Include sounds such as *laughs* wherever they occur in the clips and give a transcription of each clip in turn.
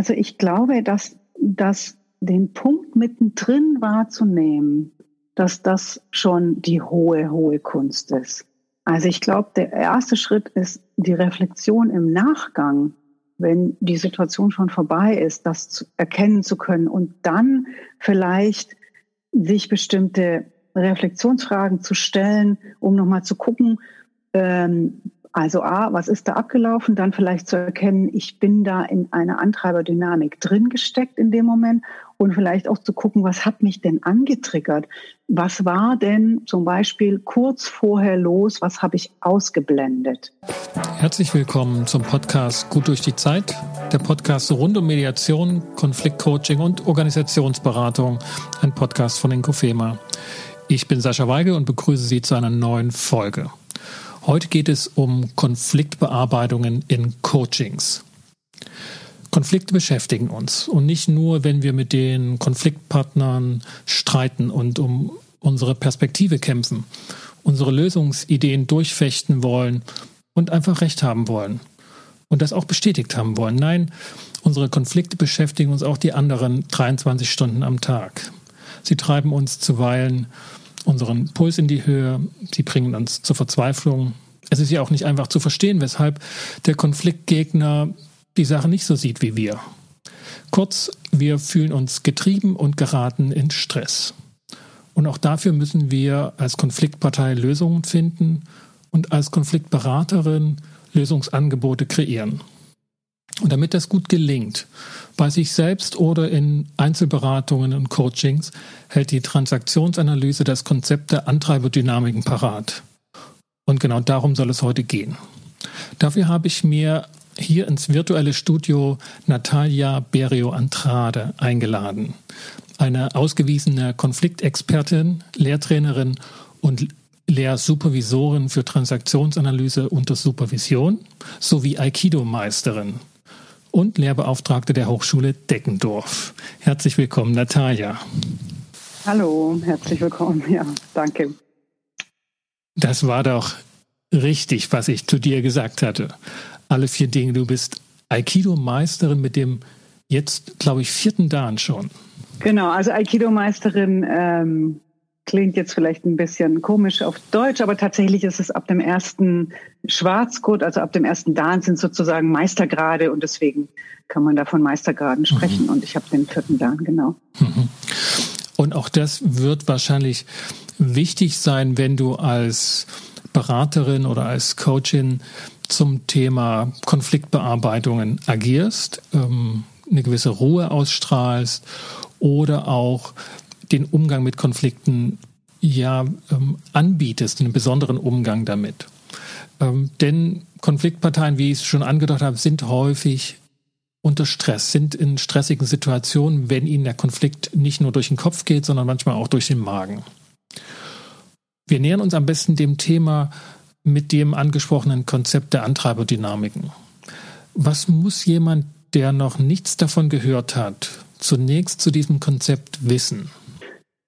Also ich glaube, dass, dass den Punkt mittendrin wahrzunehmen, dass das schon die hohe, hohe Kunst ist. Also ich glaube, der erste Schritt ist die Reflexion im Nachgang, wenn die Situation schon vorbei ist, das zu erkennen zu können und dann vielleicht sich bestimmte Reflexionsfragen zu stellen, um nochmal zu gucken, ähm, also A, was ist da abgelaufen? Dann vielleicht zu erkennen, ich bin da in einer Antreiberdynamik drin gesteckt in dem Moment und vielleicht auch zu gucken, was hat mich denn angetriggert? Was war denn zum Beispiel kurz vorher los? Was habe ich ausgeblendet? Herzlich willkommen zum Podcast Gut durch die Zeit. Der Podcast rund um Mediation, Konfliktcoaching und Organisationsberatung. Ein Podcast von Inkofema. Ich bin Sascha Weigel und begrüße Sie zu einer neuen Folge. Heute geht es um Konfliktbearbeitungen in Coachings. Konflikte beschäftigen uns und nicht nur, wenn wir mit den Konfliktpartnern streiten und um unsere Perspektive kämpfen, unsere Lösungsideen durchfechten wollen und einfach recht haben wollen und das auch bestätigt haben wollen. Nein, unsere Konflikte beschäftigen uns auch die anderen 23 Stunden am Tag. Sie treiben uns zuweilen unseren Puls in die Höhe, sie bringen uns zur Verzweiflung. Es ist ja auch nicht einfach zu verstehen, weshalb der Konfliktgegner die Sache nicht so sieht wie wir. Kurz, wir fühlen uns getrieben und geraten in Stress. Und auch dafür müssen wir als Konfliktpartei Lösungen finden und als Konfliktberaterin Lösungsangebote kreieren. Und damit das gut gelingt, bei sich selbst oder in Einzelberatungen und Coachings, hält die Transaktionsanalyse das Konzept der Antreiberdynamiken parat. Und genau darum soll es heute gehen. Dafür habe ich mir hier ins virtuelle Studio Natalia Berio Antrade eingeladen. Eine ausgewiesene Konfliktexpertin, Lehrtrainerin und Lehrsupervisorin für Transaktionsanalyse unter Supervision sowie Aikido-Meisterin und Lehrbeauftragte der Hochschule Deckendorf. Herzlich willkommen, Natalia. Hallo, herzlich willkommen. Ja, danke. Das war doch richtig, was ich zu dir gesagt hatte. Alle vier Dinge. Du bist Aikido-Meisterin mit dem jetzt, glaube ich, vierten Dan schon. Genau, also Aikido-Meisterin ähm, klingt jetzt vielleicht ein bisschen komisch auf Deutsch, aber tatsächlich ist es ab dem ersten Schwarzgurt, also ab dem ersten Dan sind sozusagen Meistergrade und deswegen kann man da von Meistergraden sprechen. Mhm. Und ich habe den vierten Dan, genau. Mhm. Und auch das wird wahrscheinlich wichtig sein, wenn du als Beraterin oder als Coachin zum Thema Konfliktbearbeitungen agierst, ähm, eine gewisse Ruhe ausstrahlst oder auch den Umgang mit Konflikten ja ähm, anbietest, einen besonderen Umgang damit. Ähm, denn Konfliktparteien, wie ich es schon angedeutet habe, sind häufig unter Stress, sind in stressigen Situationen, wenn ihnen der Konflikt nicht nur durch den Kopf geht, sondern manchmal auch durch den Magen. Wir nähern uns am besten dem Thema mit dem angesprochenen Konzept der Antreiberdynamiken. Was muss jemand, der noch nichts davon gehört hat, zunächst zu diesem Konzept wissen?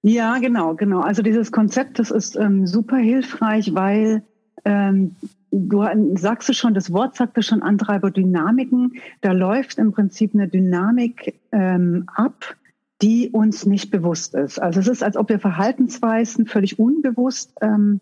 Ja, genau, genau. Also dieses Konzept, das ist ähm, super hilfreich, weil ähm, du sagst es schon, das Wort sagt es schon, Antreiberdynamiken. Da läuft im Prinzip eine Dynamik ähm, ab, die uns nicht bewusst ist. Also es ist, als ob wir Verhaltensweisen völlig unbewusst ähm,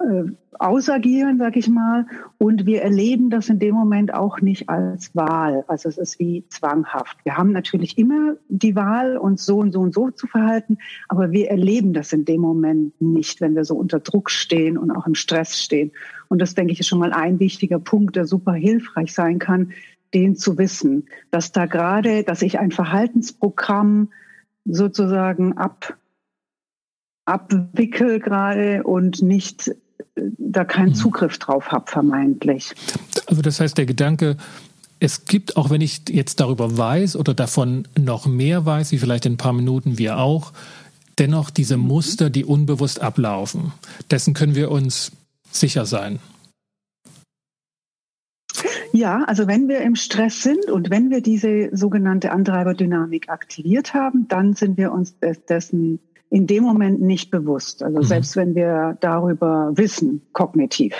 äh, ausagieren, sag ich mal, und wir erleben das in dem Moment auch nicht als Wahl. Also es ist wie zwanghaft. Wir haben natürlich immer die Wahl, uns so und so und so zu verhalten, aber wir erleben das in dem Moment nicht, wenn wir so unter Druck stehen und auch im Stress stehen. Und das, denke ich, ist schon mal ein wichtiger Punkt, der super hilfreich sein kann, den zu wissen, dass da gerade, dass ich ein Verhaltensprogramm sozusagen ab abwickel gerade und nicht da keinen mhm. Zugriff drauf habe, vermeintlich. Also das heißt, der Gedanke, es gibt, auch wenn ich jetzt darüber weiß oder davon noch mehr weiß, wie vielleicht in ein paar Minuten wir auch, dennoch diese mhm. Muster, die unbewusst ablaufen. Dessen können wir uns sicher sein. Ja, also wenn wir im Stress sind und wenn wir diese sogenannte Antreiberdynamik aktiviert haben, dann sind wir uns dessen in dem Moment nicht bewusst. Also mhm. selbst wenn wir darüber wissen, kognitiv.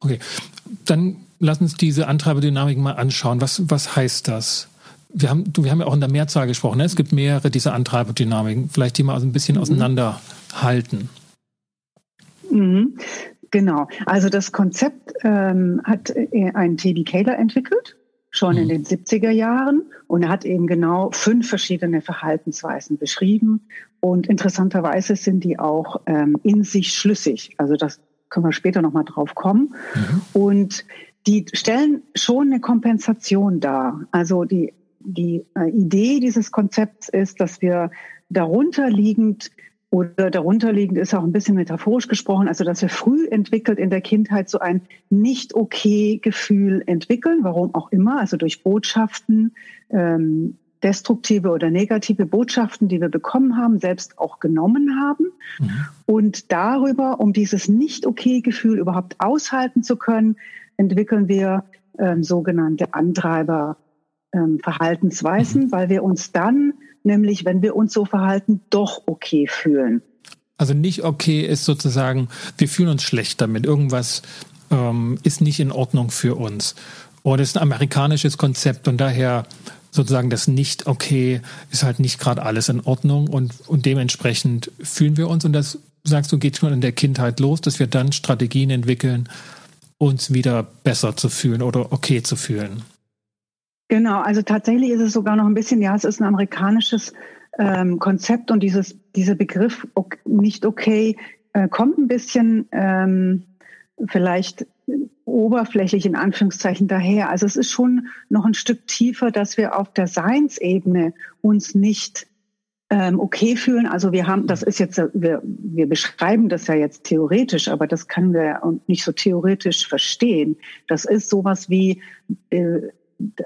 Okay, dann lass uns diese Antreiberdynamik mal anschauen. Was, was heißt das? wir haben, du, wir haben ja auch in der Mehrzahl gesprochen. Ne? Es gibt mehrere dieser Antreiberdynamiken. Vielleicht die mal ein bisschen mhm. auseinanderhalten. Mhm. Genau. Also das Konzept ähm, hat äh, ein T.B. Kaler entwickelt, schon mhm. in den 70er Jahren. Und er hat eben genau fünf verschiedene Verhaltensweisen beschrieben. Und interessanterweise sind die auch ähm, in sich schlüssig. Also das können wir später nochmal drauf kommen. Mhm. Und die stellen schon eine Kompensation dar. Also die, die äh, Idee dieses Konzepts ist, dass wir darunter liegend oder darunter liegend ist auch ein bisschen metaphorisch gesprochen, also dass wir früh entwickelt in der Kindheit so ein nicht okay Gefühl entwickeln, warum auch immer, also durch Botschaften, ähm, destruktive oder negative Botschaften, die wir bekommen haben, selbst auch genommen haben. Mhm. Und darüber, um dieses nicht okay Gefühl überhaupt aushalten zu können, entwickeln wir ähm, sogenannte Antreiber ähm, Verhaltensweisen, mhm. weil wir uns dann, nämlich wenn wir uns so verhalten, doch okay fühlen. Also nicht okay ist sozusagen, wir fühlen uns schlecht damit. Irgendwas ähm, ist nicht in Ordnung für uns. Oder es ist ein amerikanisches Konzept und daher sozusagen das nicht okay ist halt nicht gerade alles in Ordnung und, und dementsprechend fühlen wir uns und das sagst du geht schon in der Kindheit los, dass wir dann Strategien entwickeln, uns wieder besser zu fühlen oder okay zu fühlen. Genau, also tatsächlich ist es sogar noch ein bisschen, ja, es ist ein amerikanisches ähm, Konzept und dieses, dieser Begriff okay, nicht okay äh, kommt ein bisschen ähm, vielleicht oberflächlich in Anführungszeichen daher. Also es ist schon noch ein Stück tiefer, dass wir auf der Seinsebene uns nicht ähm, okay fühlen. Also wir haben, das ist jetzt, wir, wir beschreiben das ja jetzt theoretisch, aber das können wir nicht so theoretisch verstehen. Das ist sowas wie äh,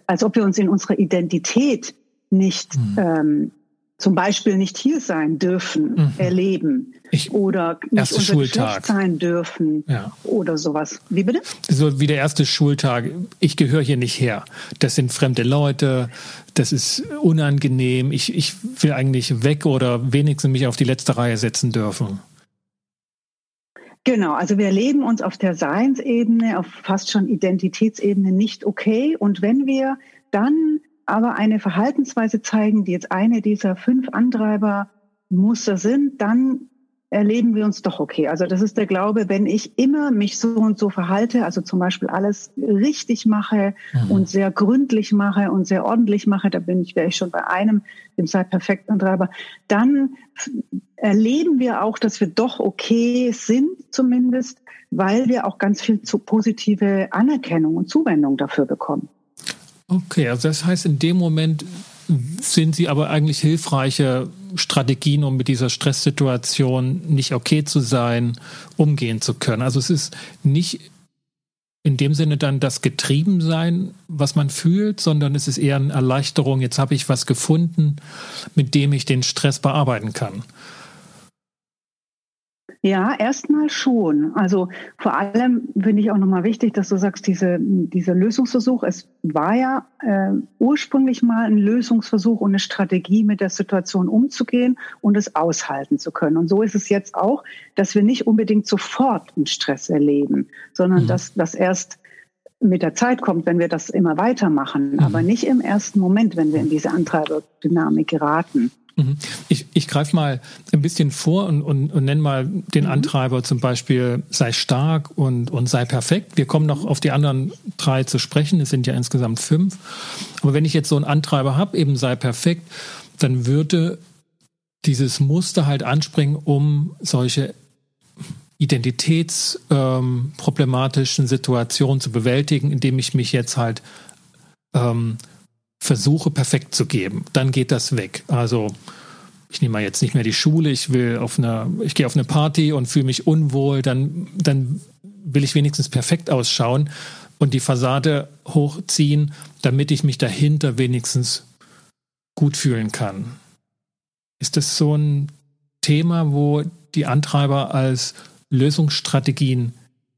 als ob wir uns in unserer Identität nicht mhm. ähm, zum Beispiel nicht hier sein dürfen, mhm. erleben ich, oder nicht unser Schultag. sein dürfen ja. oder sowas. Wie bitte? So wie der erste Schultag. Ich gehöre hier nicht her. Das sind fremde Leute. Das ist unangenehm. Ich, ich will eigentlich weg oder wenigstens mich auf die letzte Reihe setzen dürfen. Genau, also wir erleben uns auf der Seinsebene, auf fast schon Identitätsebene nicht okay. Und wenn wir dann aber eine Verhaltensweise zeigen, die jetzt eine dieser fünf Antreibermuster sind, dann erleben wir uns doch okay. Also das ist der Glaube, wenn ich immer mich so und so verhalte, also zum Beispiel alles richtig mache mhm. und sehr gründlich mache und sehr ordentlich mache, da bin ich, wäre ich schon bei einem, dem sei perfekt Antreiber, dann erleben wir auch, dass wir doch okay sind zumindest, weil wir auch ganz viel zu positive Anerkennung und Zuwendung dafür bekommen. Okay, also das heißt, in dem Moment sind Sie aber eigentlich hilfreiche Strategien, um mit dieser Stresssituation nicht okay zu sein, umgehen zu können. Also es ist nicht in dem Sinne dann das Getriebensein, was man fühlt, sondern es ist eher eine Erleichterung. Jetzt habe ich was gefunden, mit dem ich den Stress bearbeiten kann. Ja, erstmal schon. Also vor allem finde ich auch nochmal wichtig, dass du sagst, diese, dieser Lösungsversuch, es war ja äh, ursprünglich mal ein Lösungsversuch und eine Strategie, mit der Situation umzugehen und es aushalten zu können. Und so ist es jetzt auch, dass wir nicht unbedingt sofort einen Stress erleben, sondern mhm. dass das erst mit der Zeit kommt, wenn wir das immer weitermachen, mhm. aber nicht im ersten Moment, wenn wir in diese Antreiberdynamik geraten. Mhm. Ich, ich greife mal ein bisschen vor und, und, und nenne mal den mhm. Antreiber zum Beispiel sei stark und, und sei perfekt. Wir kommen noch auf die anderen drei zu sprechen. Es sind ja insgesamt fünf. Aber wenn ich jetzt so einen Antreiber habe, eben sei perfekt, dann würde dieses Muster halt anspringen, um solche identitätsproblematischen ähm, Situationen zu bewältigen, indem ich mich jetzt halt ähm, versuche perfekt zu geben, dann geht das weg. Also ich nehme jetzt nicht mehr die Schule, ich will auf eine, ich gehe auf eine Party und fühle mich unwohl, dann, dann will ich wenigstens perfekt ausschauen und die Fassade hochziehen, damit ich mich dahinter wenigstens gut fühlen kann. Ist das so ein Thema, wo die Antreiber als Lösungsstrategien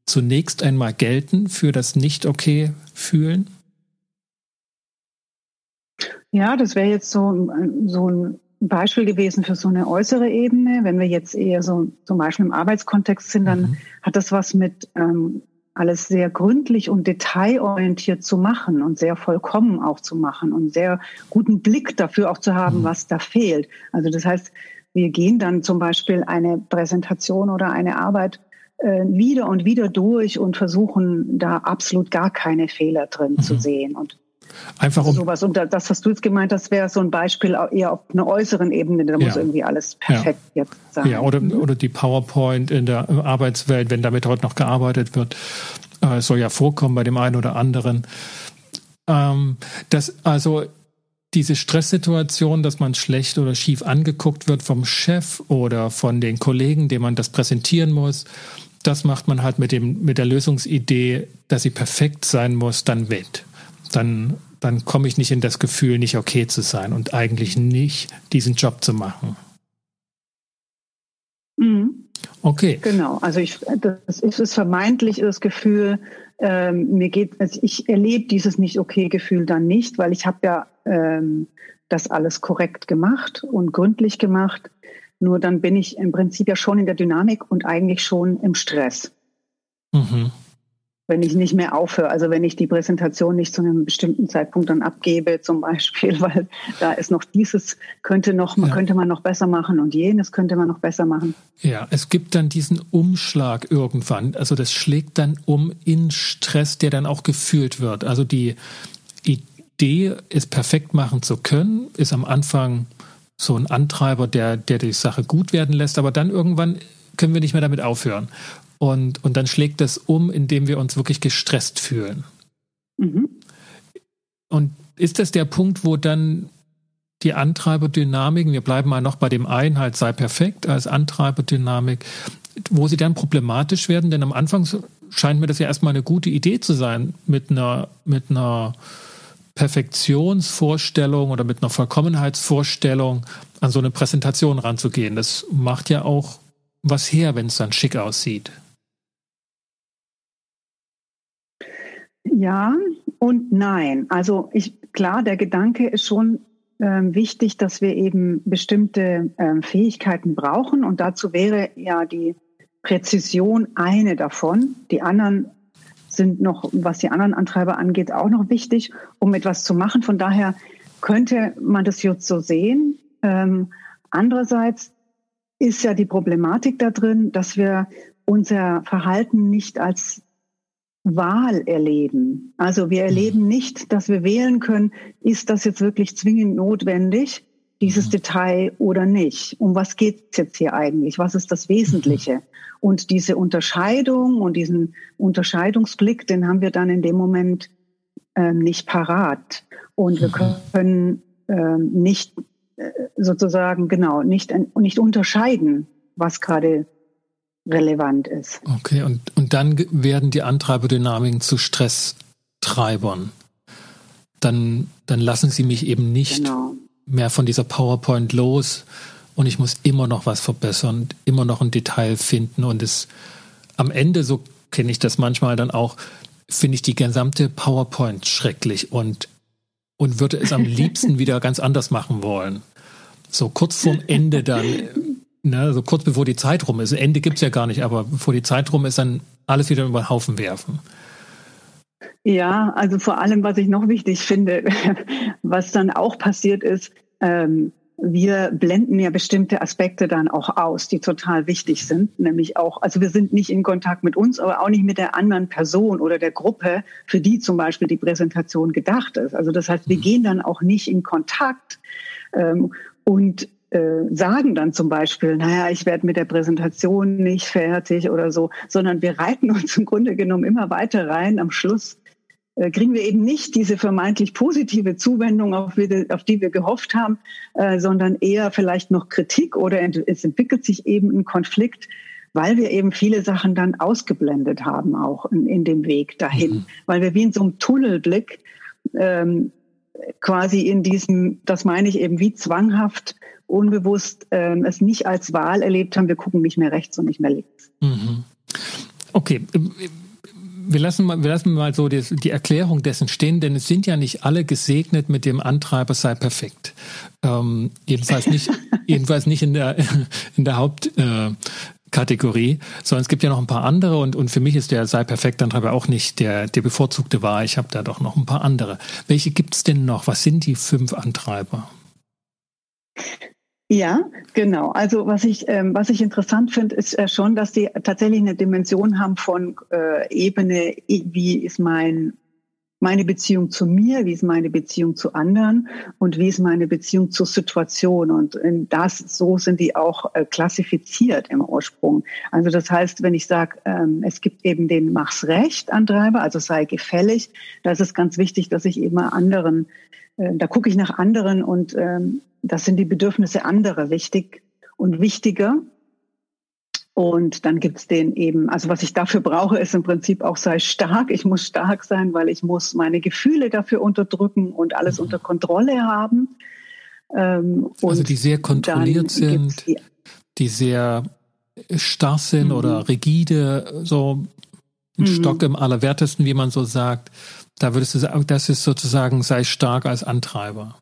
zunächst einmal gelten für das Nicht-Okay fühlen? Ja, das wäre jetzt so, so ein Beispiel gewesen für so eine äußere Ebene. Wenn wir jetzt eher so zum Beispiel im Arbeitskontext sind, dann mhm. hat das was mit ähm, alles sehr gründlich und detailorientiert zu machen und sehr vollkommen auch zu machen und sehr guten Blick dafür auch zu haben, mhm. was da fehlt. Also das heißt, wir gehen dann zum Beispiel eine Präsentation oder eine Arbeit äh, wieder und wieder durch und versuchen da absolut gar keine Fehler drin mhm. zu sehen und Einfach um sowas. Und das, was du jetzt gemeint hast, wäre so ein Beispiel eher auf einer äußeren Ebene. Da ja. muss irgendwie alles perfekt ja. jetzt sein. Ja, oder, oder die PowerPoint in der Arbeitswelt, wenn damit heute noch gearbeitet wird. Äh, soll ja vorkommen bei dem einen oder anderen. Ähm, das, also diese Stresssituation, dass man schlecht oder schief angeguckt wird vom Chef oder von den Kollegen, dem man das präsentieren muss, das macht man halt mit, dem, mit der Lösungsidee, dass sie perfekt sein muss, dann wett dann, dann komme ich nicht in das Gefühl, nicht okay zu sein und eigentlich nicht diesen Job zu machen. Mhm. Okay. Genau, also ich, das ist vermeintlich das Gefühl, ähm, mir geht, also ich erlebe dieses nicht okay Gefühl dann nicht, weil ich habe ja ähm, das alles korrekt gemacht und gründlich gemacht. Nur dann bin ich im Prinzip ja schon in der Dynamik und eigentlich schon im Stress. Mhm wenn ich nicht mehr aufhöre, also wenn ich die Präsentation nicht zu einem bestimmten Zeitpunkt dann abgebe, zum Beispiel, *laughs* weil da ist noch dieses könnte noch, ja. könnte man noch besser machen und jenes könnte man noch besser machen. Ja, es gibt dann diesen Umschlag irgendwann. Also das schlägt dann um in Stress, der dann auch gefühlt wird. Also die Idee, es perfekt machen zu können, ist am Anfang so ein Antreiber, der, der die Sache gut werden lässt, aber dann irgendwann können wir nicht mehr damit aufhören. Und, und dann schlägt das um, indem wir uns wirklich gestresst fühlen. Mhm. Und ist das der Punkt, wo dann die Antreiberdynamiken, wir bleiben mal noch bei dem einen, halt sei perfekt als Antreiberdynamik, wo sie dann problematisch werden? Denn am Anfang scheint mir das ja erstmal eine gute Idee zu sein, mit einer, mit einer Perfektionsvorstellung oder mit einer Vollkommenheitsvorstellung an so eine Präsentation ranzugehen. Das macht ja auch was her, wenn es dann schick aussieht. Ja und nein. Also ich, klar, der Gedanke ist schon ähm, wichtig, dass wir eben bestimmte ähm, Fähigkeiten brauchen und dazu wäre ja die Präzision eine davon. Die anderen sind noch, was die anderen Antreiber angeht, auch noch wichtig, um etwas zu machen. Von daher könnte man das jetzt so sehen. Ähm, andererseits ist ja die Problematik da drin, dass wir unser Verhalten nicht als Wahl erleben. Also wir erleben mhm. nicht, dass wir wählen können, ist das jetzt wirklich zwingend notwendig, dieses mhm. Detail oder nicht? Um was geht es jetzt hier eigentlich? Was ist das Wesentliche? Mhm. Und diese Unterscheidung und diesen Unterscheidungsblick, den haben wir dann in dem Moment ähm, nicht parat. Und wir können ähm, nicht äh, sozusagen, genau, nicht, nicht unterscheiden, was gerade relevant ist. Okay, und, und dann werden die Antreiberdynamiken zu Stresstreibern. Dann, dann lassen sie mich eben nicht genau. mehr von dieser PowerPoint los und ich muss immer noch was verbessern, immer noch ein Detail finden und es am Ende, so kenne ich das manchmal dann auch, finde ich die gesamte PowerPoint schrecklich und, und würde es am *laughs* liebsten wieder ganz anders machen wollen. So kurz vorm Ende dann *laughs* ne, so kurz bevor die Zeit rum ist. Ende gibt es ja gar nicht, aber bevor die Zeit rum ist, dann alles wieder über den Haufen werfen. Ja, also vor allem, was ich noch wichtig finde, *laughs* was dann auch passiert ist, ähm, wir blenden ja bestimmte Aspekte dann auch aus, die total wichtig sind, nämlich auch, also wir sind nicht in Kontakt mit uns, aber auch nicht mit der anderen Person oder der Gruppe, für die zum Beispiel die Präsentation gedacht ist. Also das heißt, wir mhm. gehen dann auch nicht in Kontakt ähm, und äh, sagen dann zum Beispiel, naja, ich werde mit der Präsentation nicht fertig oder so, sondern wir reiten uns im Grunde genommen immer weiter rein. Am Schluss äh, kriegen wir eben nicht diese vermeintlich positive Zuwendung, auf, auf die wir gehofft haben, äh, sondern eher vielleicht noch Kritik oder es entwickelt sich eben ein Konflikt, weil wir eben viele Sachen dann ausgeblendet haben, auch in, in dem Weg dahin, mhm. weil wir wie in so einem Tunnelblick ähm, quasi in diesem, das meine ich eben wie zwanghaft unbewusst ähm, es nicht als Wahl erlebt haben, wir gucken nicht mehr rechts und nicht mehr links. Mhm. Okay. Wir lassen, mal, wir lassen mal so die, die, Erklärung dessen stehen, denn es sind ja nicht alle gesegnet mit dem Antreiber sei perfekt. Ähm, jedenfalls nicht, *laughs* jedenfalls nicht in der, in der Haupt, äh, Kategorie, sondern es gibt ja noch ein paar andere und, und für mich ist der sei perfekt Antreiber auch nicht der, der bevorzugte war. Ich habe da doch noch ein paar andere. Welche gibt es denn noch? Was sind die fünf Antreiber? Ja, genau. Also was ich, ähm, was ich interessant finde, ist äh, schon, dass die tatsächlich eine Dimension haben von äh, Ebene, wie ist mein meine Beziehung zu mir, wie ist meine Beziehung zu anderen und wie ist meine Beziehung zur Situation. Und das, so sind die auch äh, klassifiziert im Ursprung. Also das heißt, wenn ich sage, ähm, es gibt eben den Mach's recht Antreiber, also sei gefällig, da ist es ganz wichtig, dass ich eben anderen, äh, da gucke ich nach anderen und ähm, das sind die Bedürfnisse anderer wichtig und wichtiger. Und dann gibt's den eben, also was ich dafür brauche, ist im Prinzip auch sei stark. Ich muss stark sein, weil ich muss meine Gefühle dafür unterdrücken und alles mhm. unter Kontrolle haben. Ähm, also die sehr kontrolliert sind, die, die, sehr starr sind mhm. oder rigide, so ein mhm. Stock im Allerwertesten, wie man so sagt. Da würdest du sagen, das ist sozusagen sei stark als Antreiber.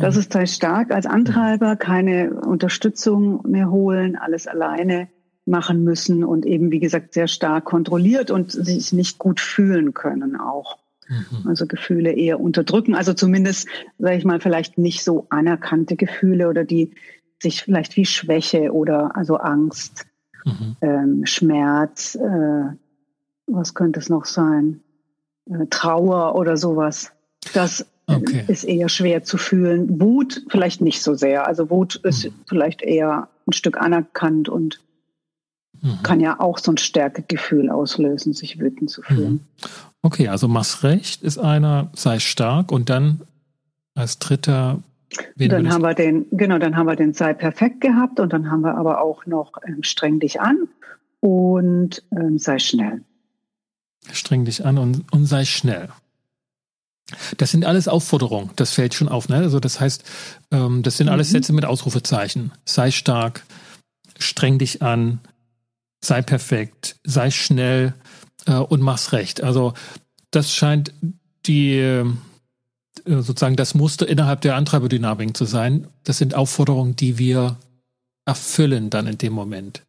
Das ist sehr stark als Antreiber, keine Unterstützung mehr holen, alles alleine machen müssen und eben, wie gesagt, sehr stark kontrolliert und sich nicht gut fühlen können auch. Mhm. Also Gefühle eher unterdrücken, also zumindest, sage ich mal, vielleicht nicht so anerkannte Gefühle oder die sich vielleicht wie Schwäche oder also Angst, mhm. ähm, Schmerz, äh, was könnte es noch sein? Äh, Trauer oder sowas. Das Okay. Ist eher schwer zu fühlen. Wut vielleicht nicht so sehr. Also Wut ist mhm. vielleicht eher ein Stück anerkannt und mhm. kann ja auch so ein Stärkegefühl auslösen, sich wütend zu fühlen. Mhm. Okay, also mach's recht ist einer, sei stark und dann als dritter. Dann haben wir den, genau, dann haben wir den sei perfekt gehabt und dann haben wir aber auch noch ähm, streng dich an und ähm, sei schnell. Streng dich an und, und sei schnell. Das sind alles Aufforderungen, das fällt schon auf. Ne? Also das heißt, ähm, das sind alles mhm. Sätze mit Ausrufezeichen. Sei stark, streng dich an, sei perfekt, sei schnell äh, und mach's recht. Also das scheint die äh, sozusagen das Muster innerhalb der Antreiberdynamik zu sein. Das sind Aufforderungen, die wir erfüllen dann in dem Moment.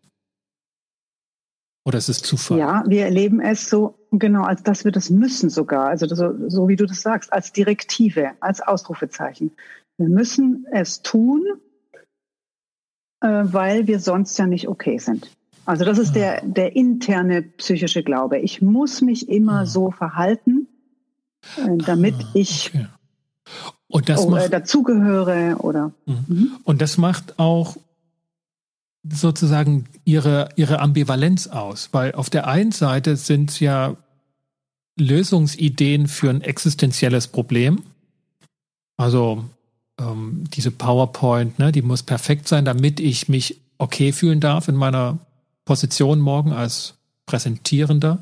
Oder ist es Zufall? Ja, wir erleben es so, genau, als dass wir das müssen sogar. Also so, so wie du das sagst, als Direktive, als Ausrufezeichen. Wir müssen es tun, äh, weil wir sonst ja nicht okay sind. Also das ist der, ah. der interne psychische Glaube. Ich muss mich immer ah. so verhalten, äh, damit ah, ich und das oh, macht, dazugehöre oder. Mhm. mhm. Und das macht auch sozusagen ihre, ihre Ambivalenz aus, weil auf der einen Seite sind es ja Lösungsideen für ein existenzielles Problem. Also ähm, diese PowerPoint, ne, die muss perfekt sein, damit ich mich okay fühlen darf in meiner Position morgen als Präsentierender.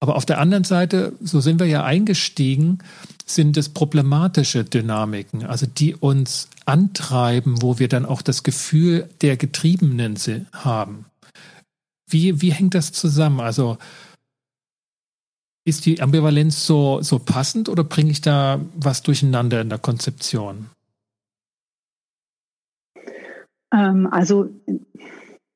Aber auf der anderen Seite, so sind wir ja eingestiegen, sind es problematische Dynamiken, also die uns antreiben, wo wir dann auch das Gefühl der Getriebenen haben. Wie, wie hängt das zusammen? Also ist die Ambivalenz so, so passend oder bringe ich da was durcheinander in der Konzeption? Ähm, also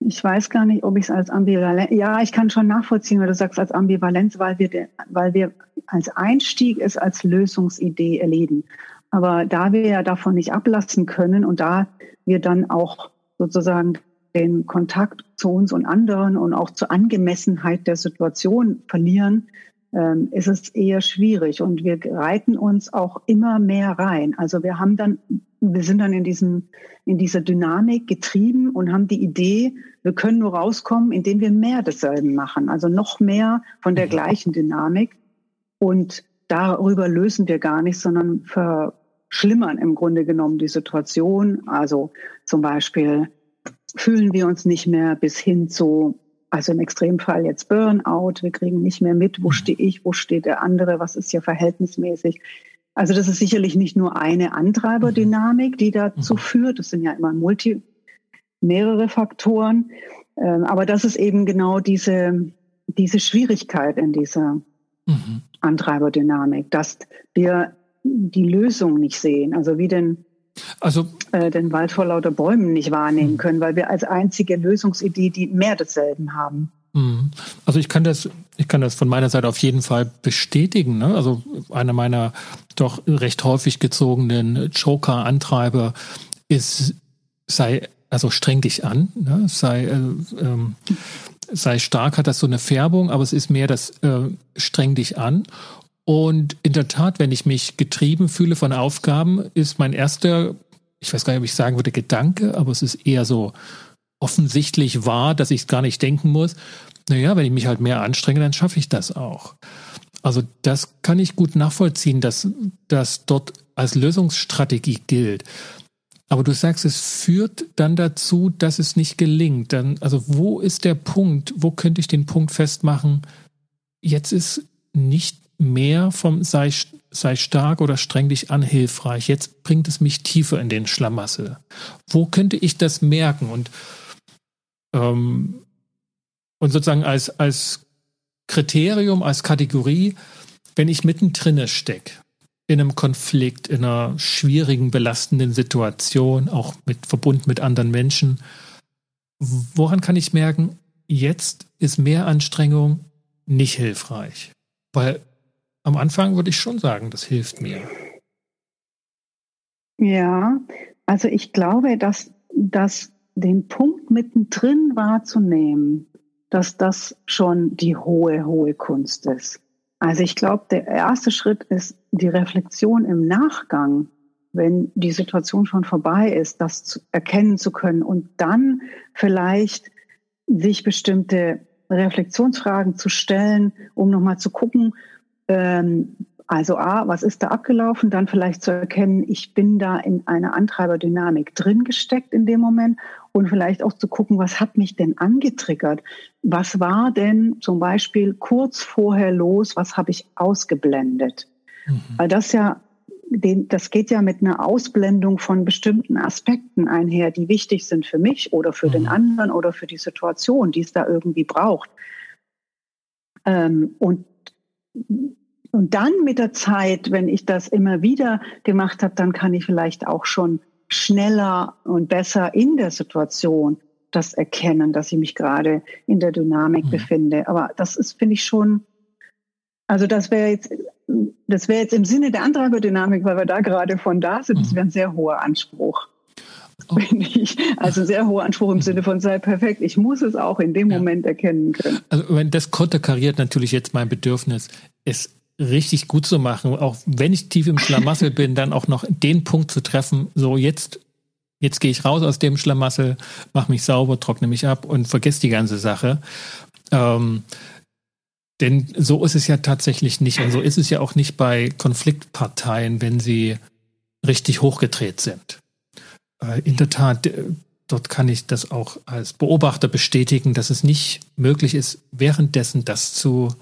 ich weiß gar nicht, ob ich es als Ambivalenz, ja, ich kann schon nachvollziehen, wenn du sagst als Ambivalenz, weil wir, weil wir als Einstieg es als Lösungsidee erleben. Aber da wir ja davon nicht ablassen können und da wir dann auch sozusagen den Kontakt zu uns und anderen und auch zur Angemessenheit der Situation verlieren, ähm, ist es eher schwierig und wir reiten uns auch immer mehr rein. Also wir haben dann, wir sind dann in diesem, in dieser Dynamik getrieben und haben die Idee, wir können nur rauskommen, indem wir mehr desselben machen. Also noch mehr von der gleichen Dynamik und darüber lösen wir gar nicht, sondern verschlimmern im Grunde genommen die Situation. Also zum Beispiel fühlen wir uns nicht mehr bis hin zu also im Extremfall jetzt Burnout, wir kriegen nicht mehr mit, wo mhm. stehe ich, wo steht der andere, was ist hier verhältnismäßig. Also das ist sicherlich nicht nur eine Antreiberdynamik, die dazu mhm. führt, das sind ja immer multi, mehrere Faktoren, ähm, aber das ist eben genau diese, diese Schwierigkeit in dieser mhm. Antreiberdynamik, dass wir die Lösung nicht sehen. Also wie denn also, äh, den Wald vor lauter Bäumen nicht wahrnehmen mhm. können, weil wir als einzige Lösungsidee die mehr desselben haben. Mhm. Also ich kann das, ich kann das von meiner Seite auf jeden Fall bestätigen. Ne? Also einer meiner doch recht häufig gezogenen Joker-Antreiber ist, sei, also streng dich an, ne? sei, äh, ähm, sei stark, hat das so eine Färbung, aber es ist mehr das äh, streng dich an. Und in der Tat, wenn ich mich getrieben fühle von Aufgaben, ist mein erster, ich weiß gar nicht, ob ich sagen würde Gedanke, aber es ist eher so offensichtlich wahr, dass ich es gar nicht denken muss. Naja, wenn ich mich halt mehr anstrenge, dann schaffe ich das auch. Also das kann ich gut nachvollziehen, dass das dort als Lösungsstrategie gilt. Aber du sagst, es führt dann dazu, dass es nicht gelingt. Dann, also wo ist der Punkt? Wo könnte ich den Punkt festmachen? Jetzt ist nicht mehr vom sei, sei stark oder streng dich an hilfreich. Jetzt bringt es mich tiefer in den Schlamassel. Wo könnte ich das merken? Und, ähm, und sozusagen als, als Kriterium, als Kategorie, wenn ich mittendrin stecke, in einem Konflikt, in einer schwierigen, belastenden Situation, auch mit verbunden mit anderen Menschen, woran kann ich merken, jetzt ist mehr Anstrengung nicht hilfreich? Weil am Anfang würde ich schon sagen, das hilft mir. Ja, also ich glaube, dass, dass den Punkt mittendrin wahrzunehmen, dass das schon die hohe, hohe Kunst ist. Also ich glaube, der erste Schritt ist die Reflexion im Nachgang, wenn die Situation schon vorbei ist, das zu erkennen zu können und dann vielleicht sich bestimmte Reflexionsfragen zu stellen, um nochmal zu gucken, also A, was ist da abgelaufen? Dann vielleicht zu erkennen, ich bin da in einer Antreiberdynamik drin gesteckt in dem Moment und vielleicht auch zu gucken, was hat mich denn angetriggert? Was war denn zum Beispiel kurz vorher los? Was habe ich ausgeblendet? Mhm. Weil das ja, das geht ja mit einer Ausblendung von bestimmten Aspekten einher, die wichtig sind für mich oder für mhm. den anderen oder für die Situation, die es da irgendwie braucht. Ähm, und und dann mit der Zeit, wenn ich das immer wieder gemacht habe, dann kann ich vielleicht auch schon schneller und besser in der Situation das erkennen, dass ich mich gerade in der Dynamik mhm. befinde. Aber das ist, finde ich schon, also das wäre jetzt, das wäre jetzt im Sinne der Antreiberdynamik, weil wir da gerade von da sind, mhm. das wäre ein sehr hoher Anspruch. Oh. Ich, also sehr hoher Anspruch im Sinne von sei perfekt. Ich muss es auch in dem ja. Moment erkennen können. Also wenn das konterkariert natürlich jetzt mein Bedürfnis, es richtig gut zu machen, auch wenn ich tief im Schlamassel bin, dann auch noch den Punkt zu treffen, so jetzt, jetzt gehe ich raus aus dem Schlamassel, mache mich sauber, trockne mich ab und vergesse die ganze Sache. Ähm, denn so ist es ja tatsächlich nicht. Und so ist es ja auch nicht bei Konfliktparteien, wenn sie richtig hochgedreht sind. Äh, in der Tat, äh, dort kann ich das auch als Beobachter bestätigen, dass es nicht möglich ist, währenddessen das zu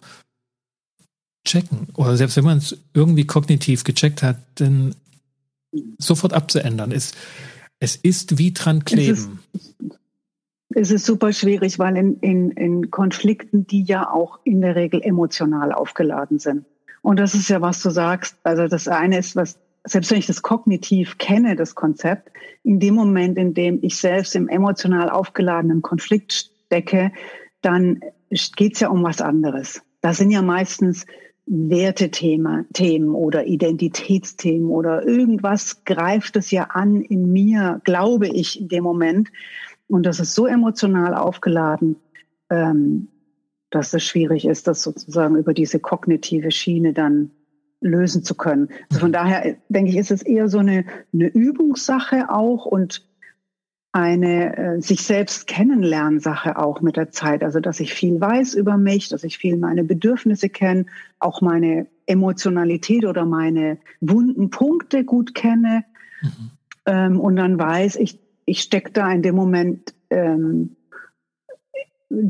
checken. Oder selbst wenn man es irgendwie kognitiv gecheckt hat, dann sofort abzuändern. Es, es ist wie dran kleben. Es ist, es ist super schwierig, weil in, in, in Konflikten, die ja auch in der Regel emotional aufgeladen sind. Und das ist ja, was du sagst. Also das eine ist, was, selbst wenn ich das kognitiv kenne, das Konzept, in dem Moment, in dem ich selbst im emotional aufgeladenen Konflikt stecke, dann geht es ja um was anderes. Da sind ja meistens Wertethema, Themen oder Identitätsthemen oder irgendwas greift es ja an in mir, glaube ich, in dem Moment. Und das ist so emotional aufgeladen, ähm, dass es schwierig ist, das sozusagen über diese kognitive Schiene dann lösen zu können. Also von daher denke ich, ist es eher so eine, eine Übungssache auch und eine äh, sich selbst kennenlernen Sache auch mit der Zeit. Also dass ich viel weiß über mich, dass ich viel meine Bedürfnisse kenne, auch meine Emotionalität oder meine wunden Punkte gut kenne. Mhm. Ähm, und dann weiß ich, ich stecke da in dem Moment, ähm,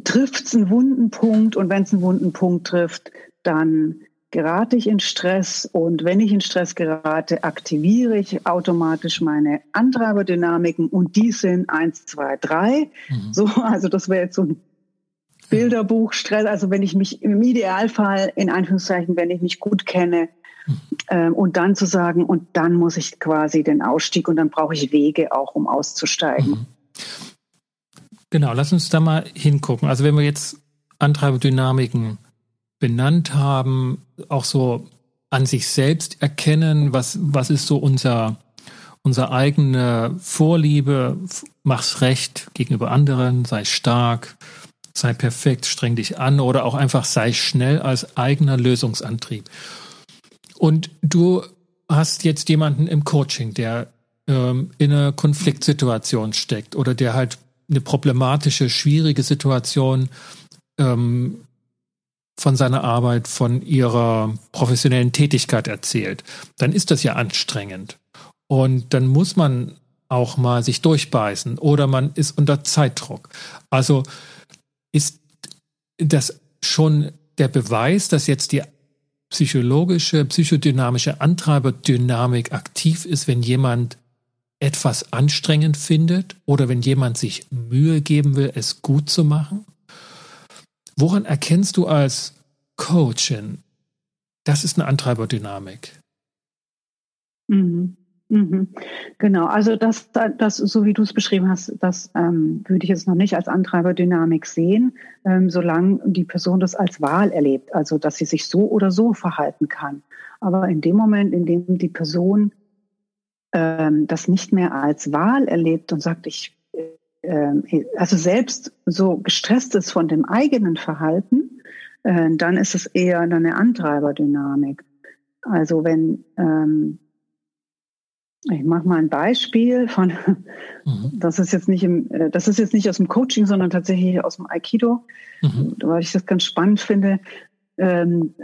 trifft es einen wunden Punkt und wenn es einen wunden Punkt trifft, dann gerate ich in Stress und wenn ich in Stress gerate, aktiviere ich automatisch meine Antreiberdynamiken und die sind eins, zwei, drei. Mhm. So, also das wäre jetzt so ein Bilderbuch Stress. Also wenn ich mich im Idealfall in Anführungszeichen, wenn ich mich gut kenne, Ähm, und dann zu sagen, und dann muss ich quasi den Ausstieg und dann brauche ich Wege auch, um auszusteigen. Mhm. Genau, lass uns da mal hingucken. Also wenn wir jetzt Antreiberdynamiken benannt haben, auch so an sich selbst erkennen, was, was ist so unser, unsere eigene Vorliebe, mach's recht gegenüber anderen, sei stark, sei perfekt, streng dich an oder auch einfach sei schnell als eigener Lösungsantrieb. Und du hast jetzt jemanden im Coaching, der ähm, in einer Konfliktsituation steckt oder der halt eine problematische, schwierige Situation ähm, von seiner Arbeit, von ihrer professionellen Tätigkeit erzählt, dann ist das ja anstrengend. Und dann muss man auch mal sich durchbeißen oder man ist unter Zeitdruck. Also ist das schon der Beweis, dass jetzt die psychologische, psychodynamische Antreiberdynamik aktiv ist, wenn jemand etwas anstrengend findet oder wenn jemand sich Mühe geben will, es gut zu machen? Woran erkennst du als Coachin, das ist eine Antreiberdynamik? Mhm. Mhm. Genau, also das, das, so wie du es beschrieben hast, das ähm, würde ich jetzt noch nicht als Antreiberdynamik sehen, ähm, solange die Person das als Wahl erlebt, also dass sie sich so oder so verhalten kann. Aber in dem Moment, in dem die Person ähm, das nicht mehr als Wahl erlebt und sagt, ich, äh, also selbst so gestresst ist von dem eigenen Verhalten, äh, dann ist es eher eine Antreiberdynamik. Also wenn ähm, ich mache mal ein Beispiel von, mhm. das ist jetzt nicht im, äh, das ist jetzt nicht aus dem Coaching, sondern tatsächlich aus dem Aikido, mhm. weil ich das ganz spannend finde. Ähm,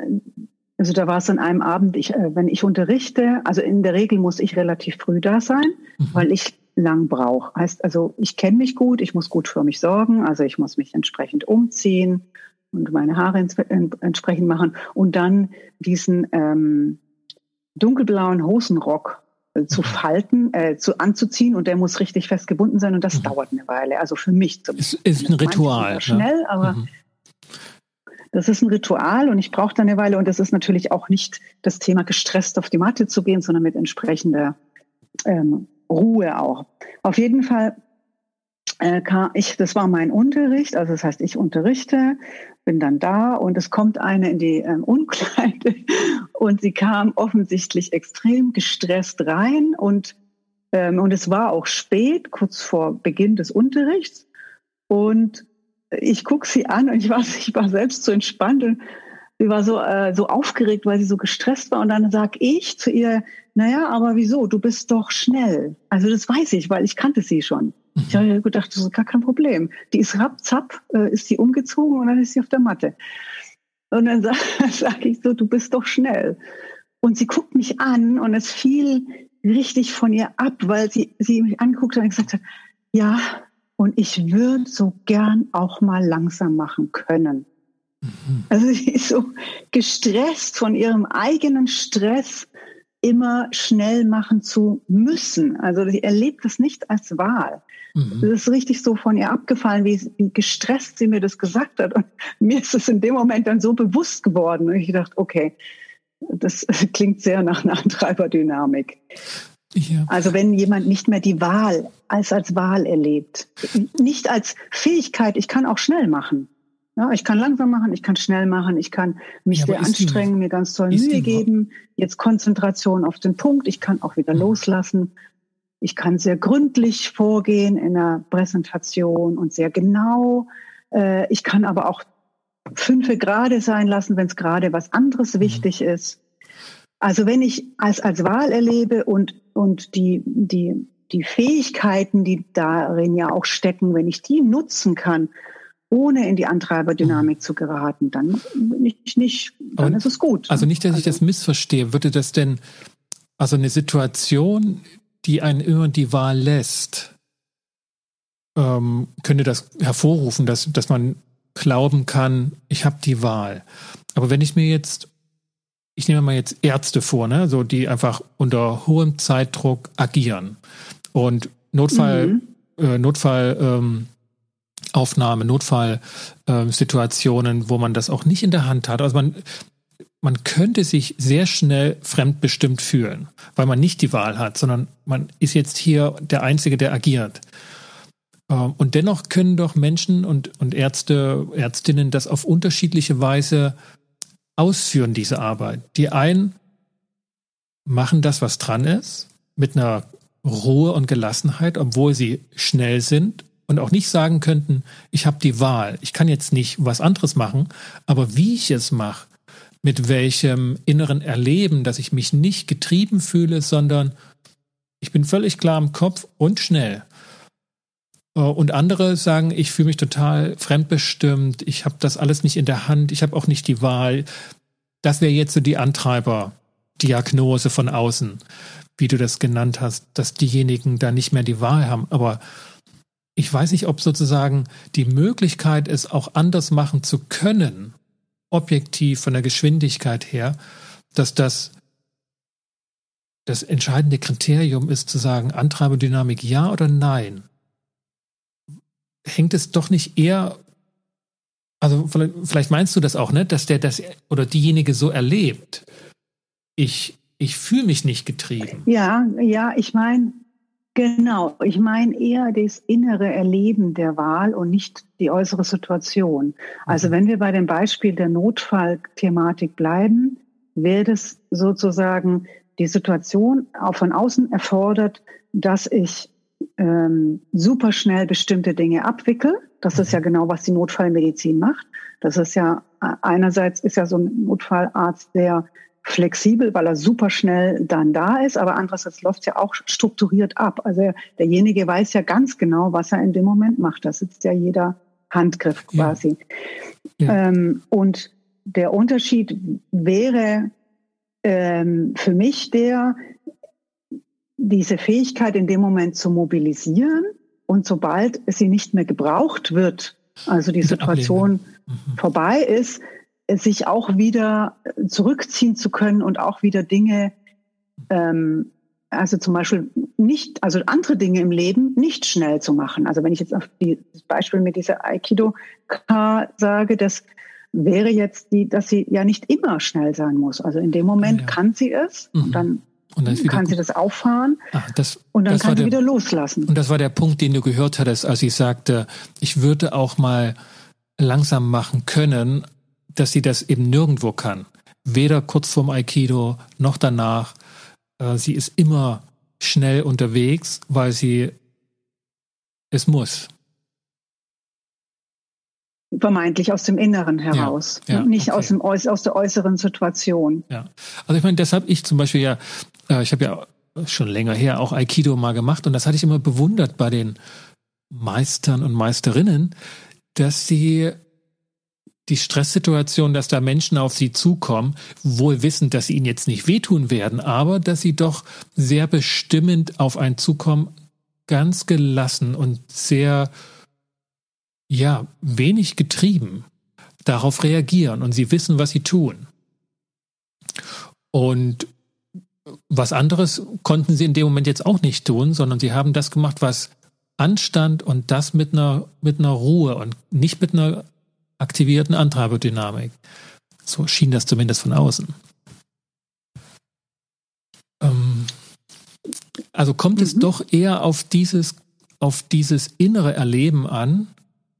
also da war es an einem Abend, ich, äh, wenn ich unterrichte, also in der Regel muss ich relativ früh da sein, mhm. weil ich lang brauche. Heißt also, ich kenne mich gut, ich muss gut für mich sorgen, also ich muss mich entsprechend umziehen und meine Haare ins, entsprechend machen und dann diesen ähm, dunkelblauen Hosenrock äh, zu mhm. falten, äh, zu anzuziehen und der muss richtig festgebunden sein und das mhm. dauert eine Weile. Also für mich zumindest. Es ist ein Ritual. Schnell, ja. aber mhm. das ist ein Ritual und ich brauche da eine Weile und das ist natürlich auch nicht das Thema gestresst auf die Matte zu gehen, sondern mit entsprechender ähm, Ruhe auch. Auf jeden Fall äh, ich, das war mein Unterricht, also das heißt, ich unterrichte, bin dann da und es kommt eine in die ähm, *laughs* Umkleide und sie kam offensichtlich extrem gestresst rein und ähm, und es war auch spät, kurz vor Beginn des Unterrichts und ich gucke sie an und ich war, *laughs* ich war selbst so entspannt und sie war so äh, so aufgeregt, weil sie so gestresst war und dann sag ich zu ihr, naja, aber wieso? Du bist doch schnell. Also das weiß ich, weil ich kannte sie schon. Ich habe gedacht, das ist gar kein Problem. Die ist rapp, zapp, äh, ist die umgezogen und dann ist sie auf der Matte. Und dann *laughs* sage sag ich so, du bist doch schnell. Und sie guckt mich an und es fiel richtig von ihr ab, weil sie, sie mich anguckte und gesagt hat, ja, und ich würde so gern auch mal langsam machen können. Also sie ist so gestresst von ihrem eigenen Stress, immer schnell machen zu müssen. Also sie erlebt das nicht als Wahl. Mhm. Das ist richtig so von ihr abgefallen, wie, wie, gestresst sie mir das gesagt hat. Und *laughs* mir ist es in dem Moment dann so bewusst geworden. Und ich dachte, okay, das *laughs* klingt sehr nach einer Antreiberdynamik. Ja. Also wenn jemand nicht mehr die Wahl als als Wahl erlebt, nicht als Fähigkeit, ich kann auch schnell machen. Ja, ich kann langsam machen, ich kann schnell machen, ich kann mich ja, sehr anstrengen, mir ganz toll Mühe geben. Jetzt Konzentration auf den Punkt, ich kann auch wieder mhm. loslassen. Ich kann sehr gründlich vorgehen in der Präsentation und sehr genau. Äh, ich kann aber auch fünfe gerade sein lassen, wenn es gerade was anderes mhm. wichtig ist. Also wenn ich als, als Wahl erlebe und, und die, die, die Fähigkeiten, die darin ja auch stecken, wenn ich die nutzen kann, ohne in die Antreiberdynamik mhm. zu geraten, dann bin ich nicht, dann Aber, ist es gut. Also nicht, dass also, ich das missverstehe. Würde das denn, also eine Situation, die einen immer die Wahl lässt, ähm, könnte das hervorrufen, dass, dass man glauben kann, ich habe die Wahl. Aber wenn ich mir jetzt, ich nehme mal jetzt Ärzte vor, ne, so die einfach unter hohem Zeitdruck agieren und Notfall, mhm. äh, Notfall ähm, Aufnahme, Notfallsituationen, äh, wo man das auch nicht in der Hand hat. Also man man könnte sich sehr schnell fremdbestimmt fühlen, weil man nicht die Wahl hat, sondern man ist jetzt hier der Einzige, der agiert. Ähm, und dennoch können doch Menschen und, und Ärzte, Ärztinnen das auf unterschiedliche Weise ausführen, diese Arbeit. Die einen machen das, was dran ist, mit einer Ruhe und Gelassenheit, obwohl sie schnell sind und auch nicht sagen könnten, ich habe die Wahl, ich kann jetzt nicht was anderes machen, aber wie ich es mache, mit welchem inneren Erleben, dass ich mich nicht getrieben fühle, sondern ich bin völlig klar im Kopf und schnell. Äh, und andere sagen, ich fühle mich total fremdbestimmt, ich habe das alles nicht in der Hand, ich habe auch nicht die Wahl. Das wäre jetzt so die Antreiberdiagnose von außen, wie du das genannt hast, dass diejenigen da nicht mehr die Wahl haben. Aber ich weiß nicht, ob sozusagen die Möglichkeit es auch anders machen zu können, objektiv von der Geschwindigkeit her, dass das das entscheidende Kriterium ist zu sagen, Antreiberdynamik ja oder nein. Hängt es doch nicht eher, also vielleicht meinst du das auch, ne, dass der das oder diejenige so erlebt. Ich, ich fühle mich nicht getrieben. Ja, ja, ich meine, Genau, ich meine eher das innere Erleben der Wahl und nicht die äußere Situation. Also mhm. wenn wir bei dem Beispiel der Notfallthematik bleiben, wäre es sozusagen die Situation auch von außen erfordert, dass ich ähm, super schnell bestimmte Dinge abwickel. Das ist ja mhm. genau, was die Notfallmedizin macht. Das ist ja einerseits ist ja so ein Notfallarzt, der flexibel, weil er super schnell dann da ist, aber andererseits läuft es ja auch strukturiert ab. Also derjenige weiß ja ganz genau, was er in dem Moment macht. Da sitzt ja jeder Handgriff quasi. Ja. Ja. Ähm, und der Unterschied wäre ähm, für mich der, diese Fähigkeit in dem Moment zu mobilisieren und sobald sie nicht mehr gebraucht wird, also die Situation mhm. vorbei ist, sich auch wieder zurückziehen zu können und auch wieder Dinge, ähm, also zum Beispiel nicht, also andere Dinge im Leben nicht schnell zu machen. Also wenn ich jetzt auf die, das Beispiel mit dieser Aikido-K sage, das wäre jetzt die, dass sie ja nicht immer schnell sein muss. Also in dem Moment ja. kann sie es mhm. und dann und dann kann sie das auffahren Ach, das, und dann kann sie der, wieder loslassen. Und das war der Punkt, den du gehört hattest, als ich sagte, ich würde auch mal langsam machen können, dass sie das eben nirgendwo kann. Weder kurz vorm Aikido noch danach. Äh, sie ist immer schnell unterwegs, weil sie es muss. Vermeintlich aus dem Inneren heraus, ja, ja, nicht okay. aus, dem, aus der äußeren Situation. Ja, also ich meine, deshalb ich zum Beispiel ja, äh, ich habe ja schon länger her auch Aikido mal gemacht und das hatte ich immer bewundert bei den Meistern und Meisterinnen, dass sie die Stresssituation, dass da Menschen auf sie zukommen, wohl wissend, dass sie ihnen jetzt nicht wehtun werden, aber dass sie doch sehr bestimmend auf einen zukommen, ganz gelassen und sehr, ja, wenig getrieben darauf reagieren und sie wissen, was sie tun. Und was anderes konnten sie in dem Moment jetzt auch nicht tun, sondern sie haben das gemacht, was Anstand und das mit einer, mit einer Ruhe und nicht mit einer aktivierten Antreiberdynamik. So schien das zumindest von außen. Ähm, also kommt mhm. es doch eher auf dieses, auf dieses innere Erleben an.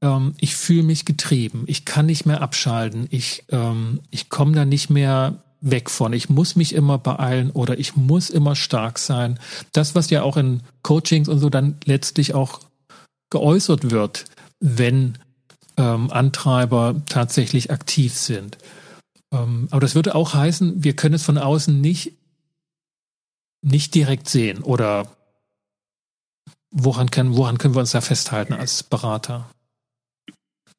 Ähm, ich fühle mich getrieben, ich kann nicht mehr abschalten, ich, ähm, ich komme da nicht mehr weg von. Ich muss mich immer beeilen oder ich muss immer stark sein. Das, was ja auch in Coachings und so dann letztlich auch geäußert wird, wenn ähm, Antreiber tatsächlich aktiv sind. Ähm, aber das würde auch heißen, wir können es von außen nicht, nicht direkt sehen oder woran können, woran können wir uns da festhalten als Berater?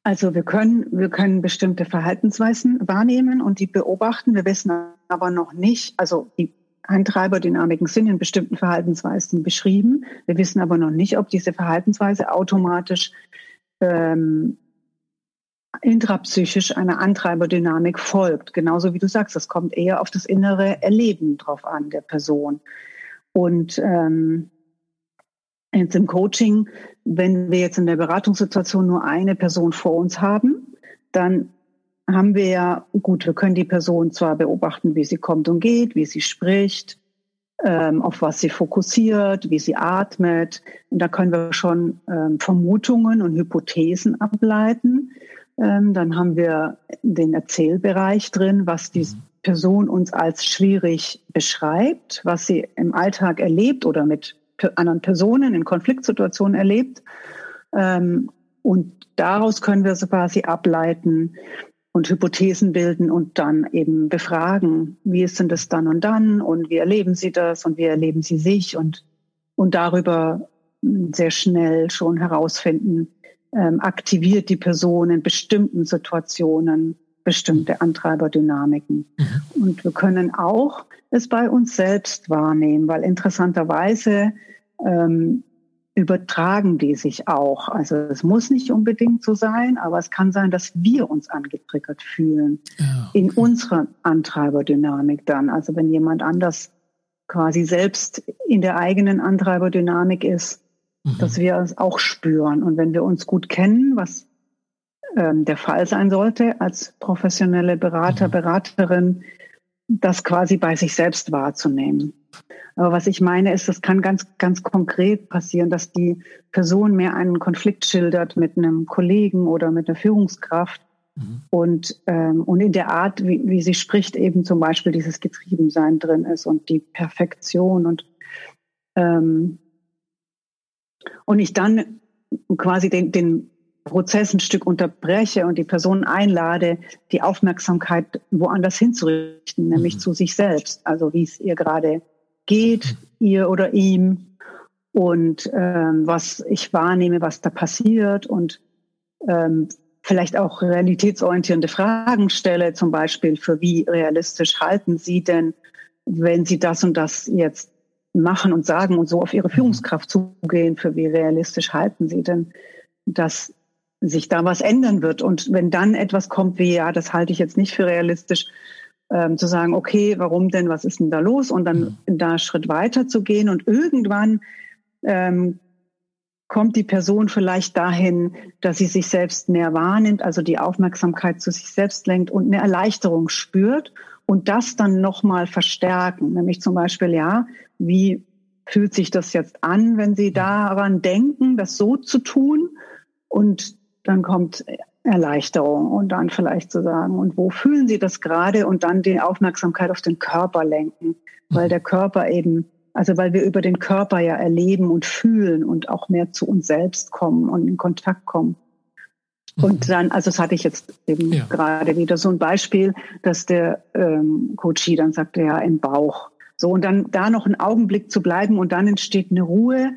Also wir können, wir können bestimmte Verhaltensweisen wahrnehmen und die beobachten. Wir wissen aber noch nicht, also die Antreiberdynamiken sind in bestimmten Verhaltensweisen beschrieben. Wir wissen aber noch nicht, ob diese Verhaltensweise automatisch ähm, intrapsychisch einer Antreiberdynamik folgt. Genauso wie du sagst, das kommt eher auf das innere Erleben drauf an der Person. Und ähm, jetzt im Coaching, wenn wir jetzt in der Beratungssituation nur eine Person vor uns haben, dann haben wir ja, gut, wir können die Person zwar beobachten, wie sie kommt und geht, wie sie spricht, ähm, auf was sie fokussiert, wie sie atmet. Und da können wir schon ähm, Vermutungen und Hypothesen ableiten. Ähm, dann haben wir den Erzählbereich drin, was die mhm. Person uns als schwierig beschreibt, was sie im Alltag erlebt oder mit anderen Personen in Konfliktsituationen erlebt. Ähm, und daraus können wir so quasi ableiten, und Hypothesen bilden und dann eben befragen, wie ist denn das dann und dann und wie erleben Sie das und wie erleben Sie sich und, und darüber sehr schnell schon herausfinden, ähm, aktiviert die Person in bestimmten Situationen bestimmte Antreiberdynamiken. Mhm. Und wir können auch es bei uns selbst wahrnehmen, weil interessanterweise ähm, übertragen die sich auch. Also es muss nicht unbedingt so sein, aber es kann sein, dass wir uns angetriggert fühlen ja, okay. in unserer Antreiberdynamik dann. Also wenn jemand anders quasi selbst in der eigenen Antreiberdynamik ist, mhm. dass wir es auch spüren. Und wenn wir uns gut kennen, was ähm, der Fall sein sollte als professionelle Berater, mhm. Beraterin, das quasi bei sich selbst wahrzunehmen. Aber was ich meine ist, das kann ganz, ganz konkret passieren, dass die Person mir einen Konflikt schildert mit einem Kollegen oder mit einer Führungskraft mhm. und, ähm, und in der Art, wie, wie sie spricht, eben zum Beispiel dieses Getriebensein drin ist und die Perfektion und, ähm, und ich dann quasi den, den Prozess ein Stück unterbreche und die Person einlade, die Aufmerksamkeit woanders hinzurichten, nämlich mhm. zu sich selbst, also wie es ihr gerade geht, ihr oder ihm und ähm, was ich wahrnehme, was da passiert und ähm, vielleicht auch realitätsorientierende Fragen stelle, zum Beispiel für wie realistisch halten Sie denn, wenn Sie das und das jetzt machen und sagen und so auf Ihre Führungskraft zugehen, für wie realistisch halten Sie denn, dass sich da was ändern wird? Und wenn dann etwas kommt wie, ja, das halte ich jetzt nicht für realistisch, ähm, zu sagen, okay, warum denn, was ist denn da los? Und dann mhm. da einen Schritt weiter zu gehen und irgendwann ähm, kommt die Person vielleicht dahin, dass sie sich selbst mehr wahrnimmt, also die Aufmerksamkeit zu sich selbst lenkt und eine Erleichterung spürt und das dann nochmal verstärken. Nämlich zum Beispiel, ja, wie fühlt sich das jetzt an, wenn Sie daran denken, das so zu tun? Und dann kommt Erleichterung und dann vielleicht zu sagen, und wo fühlen Sie das gerade und dann die Aufmerksamkeit auf den Körper lenken, weil mhm. der Körper eben, also weil wir über den Körper ja erleben und fühlen und auch mehr zu uns selbst kommen und in Kontakt kommen. Und mhm. dann, also das hatte ich jetzt eben ja. gerade wieder so ein Beispiel, dass der ähm, Coachie dann sagte, ja, im Bauch. So, und dann da noch einen Augenblick zu bleiben und dann entsteht eine Ruhe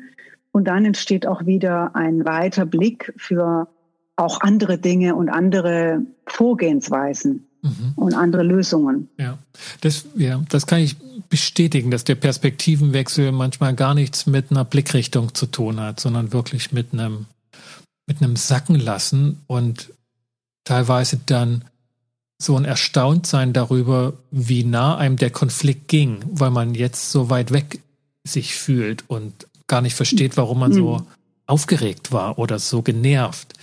und dann entsteht auch wieder ein weiter Blick für auch andere Dinge und andere Vorgehensweisen mhm. und andere Lösungen. Ja. Das, ja, das kann ich bestätigen, dass der Perspektivenwechsel manchmal gar nichts mit einer Blickrichtung zu tun hat, sondern wirklich mit einem, mit einem Sacken lassen und teilweise dann so ein Erstauntsein darüber, wie nah einem der Konflikt ging, weil man jetzt so weit weg sich fühlt und gar nicht versteht, warum man so mhm. aufgeregt war oder so genervt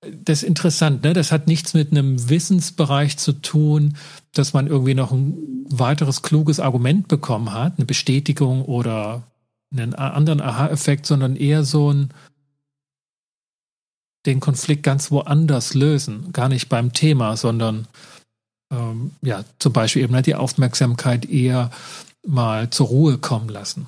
das ist interessant, ne? Das hat nichts mit einem Wissensbereich zu tun, dass man irgendwie noch ein weiteres kluges Argument bekommen hat, eine Bestätigung oder einen anderen Aha-Effekt, sondern eher so ein den Konflikt ganz woanders lösen, gar nicht beim Thema, sondern ähm, ja, zum Beispiel eben die Aufmerksamkeit eher mal zur Ruhe kommen lassen.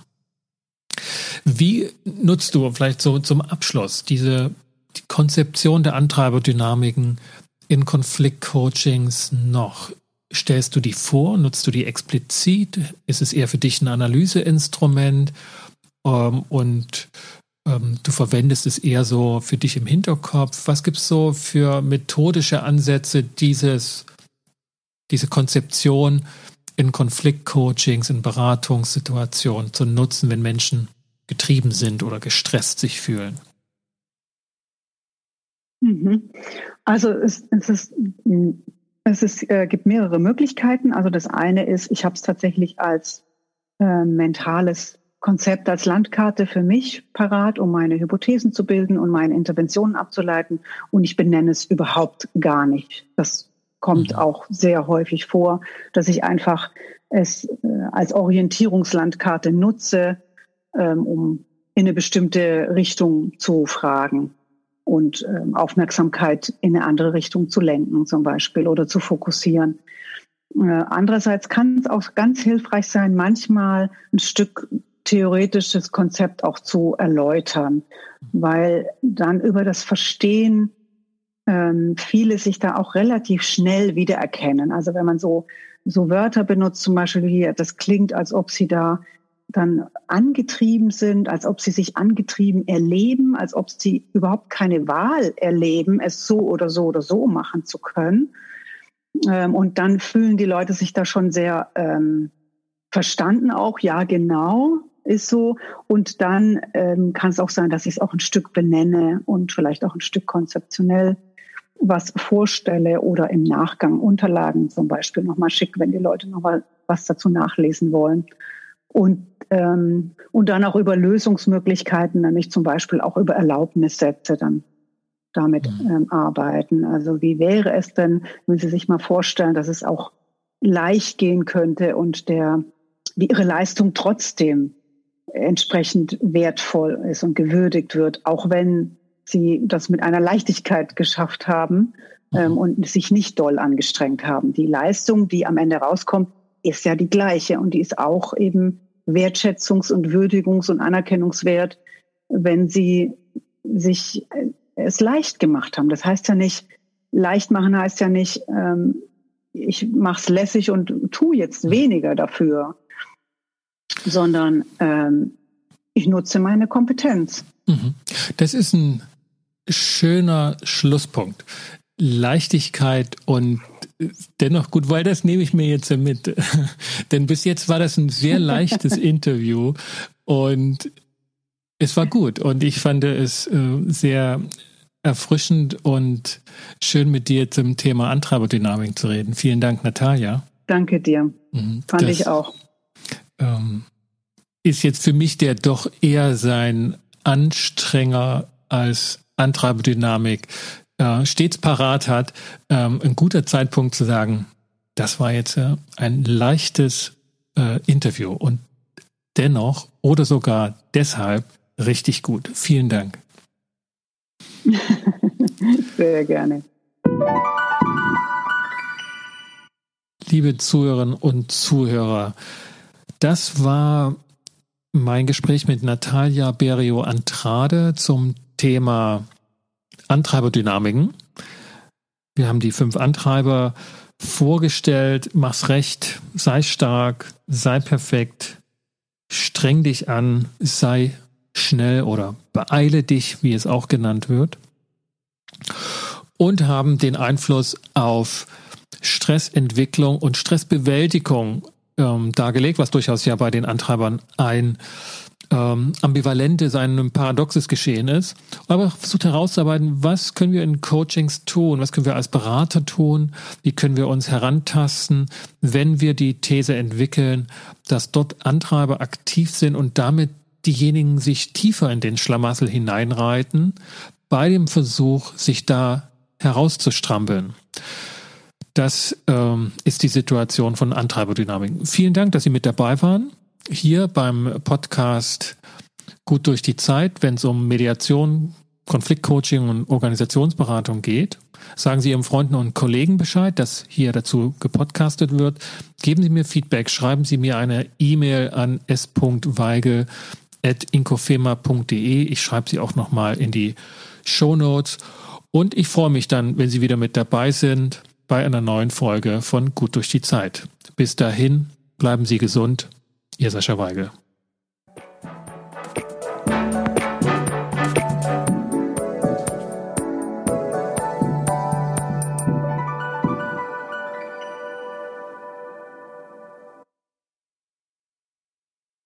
Wie nutzt du vielleicht so zum Abschluss diese die Konzeption der Antreiberdynamiken in Konfliktcoachings noch? Stellst du die vor? Nutzt du die explizit? Ist es eher für dich ein Analyseinstrument? Ähm, und ähm, du verwendest es eher so für dich im Hinterkopf. Was gibt es so für methodische Ansätze, dieses, diese Konzeption in Konfliktcoachings, in Beratungssituationen zu nutzen, wenn Menschen getrieben sind oder gestresst sich fühlen? Mhm. Also es, es ist es ist, äh, gibt mehrere Möglichkeiten. Also das eine ist, ich habe es tatsächlich als äh, mentales Konzept, als Landkarte für mich parat, um meine Hypothesen zu bilden und meine Interventionen abzuleiten. Und ich benenne es überhaupt gar nicht. Das kommt mhm. auch sehr häufig vor, dass ich einfach es äh, als Orientierungslandkarte nutze, ähm, um in eine bestimmte Richtung zu fragen und ähm, Aufmerksamkeit in eine andere Richtung zu lenken zum Beispiel oder zu fokussieren. Äh, andererseits kann es auch ganz hilfreich sein, manchmal ein Stück theoretisches Konzept auch zu erläutern, weil dann über das Verstehen ähm, viele sich da auch relativ schnell wiedererkennen. Also wenn man so, so Wörter benutzt, zum Beispiel hier, das klingt, als ob sie da dann angetrieben sind, als ob sie sich angetrieben erleben, als ob sie überhaupt keine Wahl erleben, es so oder so oder so machen zu können. Ähm, und dann fühlen die Leute sich da schon sehr ähm, verstanden auch, ja genau, ist so. Und dann ähm, kann es auch sein, dass ich es auch ein Stück benenne und vielleicht auch ein Stück konzeptionell was vorstelle oder im Nachgang Unterlagen zum Beispiel nochmal schicke, wenn die Leute nochmal was dazu nachlesen wollen. Und, ähm, und dann auch über Lösungsmöglichkeiten, nämlich zum Beispiel auch über Erlaubnissätze dann damit mhm. ähm, arbeiten. Also wie wäre es denn, wenn Sie sich mal vorstellen, dass es auch leicht gehen könnte und der, wie Ihre Leistung trotzdem entsprechend wertvoll ist und gewürdigt wird, auch wenn sie das mit einer Leichtigkeit geschafft haben ähm, mhm. und sich nicht doll angestrengt haben. Die Leistung, die am Ende rauskommt, ist ja die gleiche und die ist auch eben Wertschätzungs- und Würdigungs- und Anerkennungswert, wenn sie sich äh, es leicht gemacht haben. Das heißt ja nicht, leicht machen heißt ja nicht, ähm, ich mache es lässig und tu jetzt mhm. weniger dafür, sondern ähm, ich nutze meine Kompetenz. Mhm. Das ist ein schöner Schlusspunkt. Leichtigkeit und dennoch gut, weil das nehme ich mir jetzt mit. *laughs* Denn bis jetzt war das ein sehr leichtes *laughs* Interview und es war gut und ich fand es äh, sehr erfrischend und schön mit dir zum Thema Antreiberdynamik zu reden. Vielen Dank, Natalia. Danke dir. Mhm, fand das, ich auch. Ähm, ist jetzt für mich der doch eher sein Anstrenger als Antreiberdynamik äh, stets parat hat, ähm, ein guter Zeitpunkt zu sagen, das war jetzt äh, ein leichtes äh, Interview und dennoch oder sogar deshalb richtig gut. Vielen Dank. *laughs* Sehr gerne. Liebe Zuhörerinnen und Zuhörer, das war mein Gespräch mit Natalia Berio Antrade zum Thema Antreiberdynamiken. Wir haben die fünf Antreiber vorgestellt. Mach's recht, sei stark, sei perfekt, streng dich an, sei schnell oder beeile dich, wie es auch genannt wird. Und haben den Einfluss auf Stressentwicklung und Stressbewältigung ähm, dargelegt, was durchaus ja bei den Antreibern ein ähm, ambivalentes, ein paradoxes Geschehen ist, aber versucht herauszuarbeiten, was können wir in Coachings tun, was können wir als Berater tun, wie können wir uns herantasten, wenn wir die These entwickeln, dass dort Antreiber aktiv sind und damit diejenigen sich tiefer in den Schlamassel hineinreiten, bei dem Versuch, sich da herauszustrampeln. Das ähm, ist die Situation von Antreiberdynamiken. Vielen Dank, dass Sie mit dabei waren hier beim Podcast Gut durch die Zeit, wenn es um Mediation, Konfliktcoaching und Organisationsberatung geht. Sagen Sie Ihren Freunden und Kollegen Bescheid, dass hier dazu gepodcastet wird. Geben Sie mir Feedback, schreiben Sie mir eine E-Mail an s.weigel.inkofema.de. Ich schreibe sie auch nochmal in die Show Notes. Und ich freue mich dann, wenn Sie wieder mit dabei sind bei einer neuen Folge von Gut durch die Zeit. Bis dahin, bleiben Sie gesund Ihr Sascha Weigel.